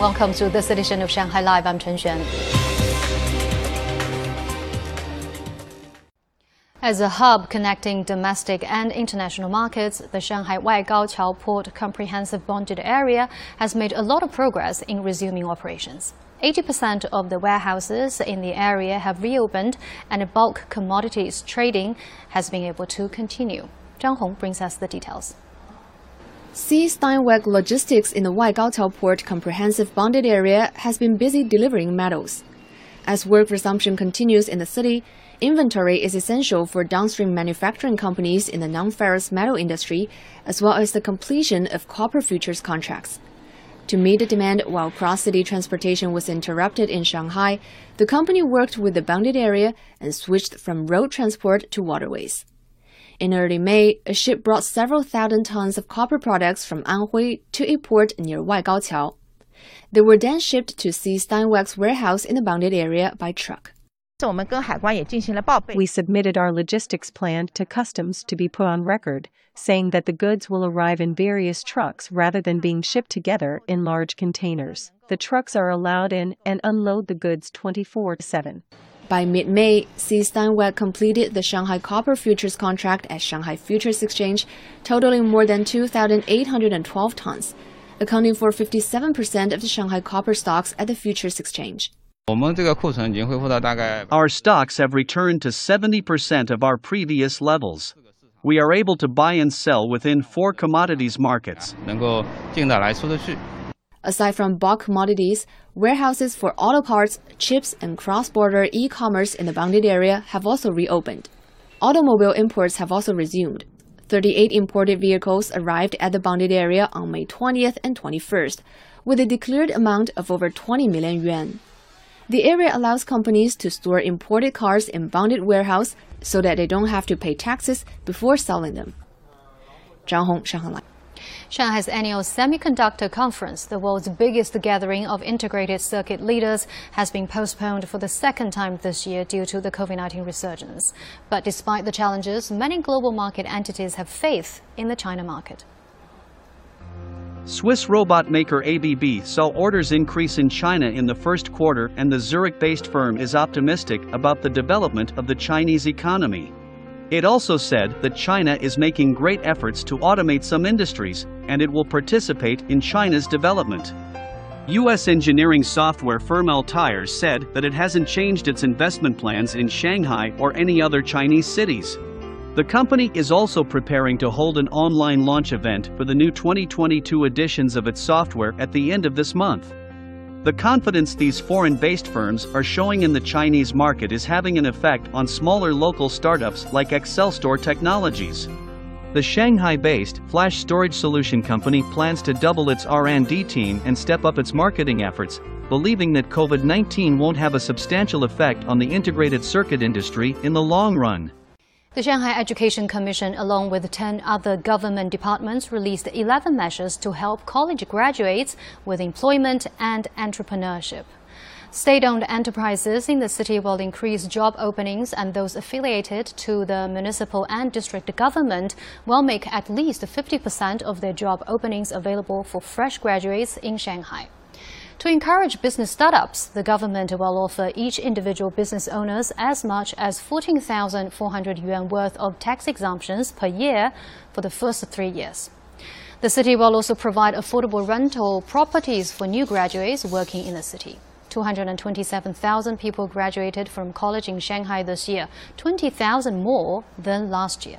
Welcome to this edition of Shanghai Live. I'm Chen Xuan. As a hub connecting domestic and international markets, the Shanghai Waigaoqiao Port Comprehensive Bonded Area has made a lot of progress in resuming operations. 80% of the warehouses in the area have reopened and bulk commodities trading has been able to continue. Zhang Hong brings us the details. C. Steinweg Logistics in the Waigaoqiao Port Comprehensive Bonded Area has been busy delivering metals. As work resumption continues in the city, inventory is essential for downstream manufacturing companies in the non-ferrous metal industry, as well as the completion of copper futures contracts. To meet the demand while cross-city transportation was interrupted in Shanghai, the company worked with the bonded area and switched from road transport to waterways. In early May, a ship brought several thousand tons of copper products from Anhui to a port near Waigaoqiao. They were then shipped to C. Steinweg's warehouse in the bonded area by truck. We submitted our logistics plan to customs to be put on record, saying that the goods will arrive in various trucks rather than being shipped together in large containers. The trucks are allowed in and unload the goods 24 7. By mid-May, C. Steinweg completed the Shanghai Copper Futures contract at Shanghai Futures Exchange, totaling more than 2,812 tons, accounting for 57% of the Shanghai copper stocks at the Futures Exchange. Our stocks have returned to 70% of our previous levels. We are able to buy and sell within four commodities markets. Aside from bulk commodities, warehouses for auto parts, chips, and cross-border e-commerce in the bonded area have also reopened. Automobile imports have also resumed. 38 imported vehicles arrived at the bonded area on May 20th and 21st, with a declared amount of over 20 million yuan. The area allows companies to store imported cars in bonded warehouse so that they don't have to pay taxes before selling them. Zhang Hong, Shanghai. Shanghai's annual Semiconductor Conference, the world's biggest gathering of integrated circuit leaders, has been postponed for the second time this year due to the COVID 19 resurgence. But despite the challenges, many global market entities have faith in the China market. Swiss robot maker ABB saw orders increase in China in the first quarter, and the Zurich based firm is optimistic about the development of the Chinese economy. It also said that China is making great efforts to automate some industries, and it will participate in China's development. U.S. engineering software firm Altair said that it hasn't changed its investment plans in Shanghai or any other Chinese cities. The company is also preparing to hold an online launch event for the new 2022 editions of its software at the end of this month. The confidence these foreign based firms are showing in the Chinese market is having an effect on smaller local startups like Excelstore Technologies. The Shanghai-based flash storage solution company plans to double its R&D team and step up its marketing efforts, believing that COVID-19 won't have a substantial effect on the integrated circuit industry in the long run. The Shanghai Education Commission, along with 10 other government departments, released 11 measures to help college graduates with employment and entrepreneurship. State-owned enterprises in the city will increase job openings and those affiliated to the municipal and district government will make at least 50% of their job openings available for fresh graduates in Shanghai. To encourage business startups, the government will offer each individual business owners as much as 14,400 yuan worth of tax exemptions per year for the first three years. The city will also provide affordable rental properties for new graduates working in the city. 227,000 people graduated from college in Shanghai this year, 20,000 more than last year.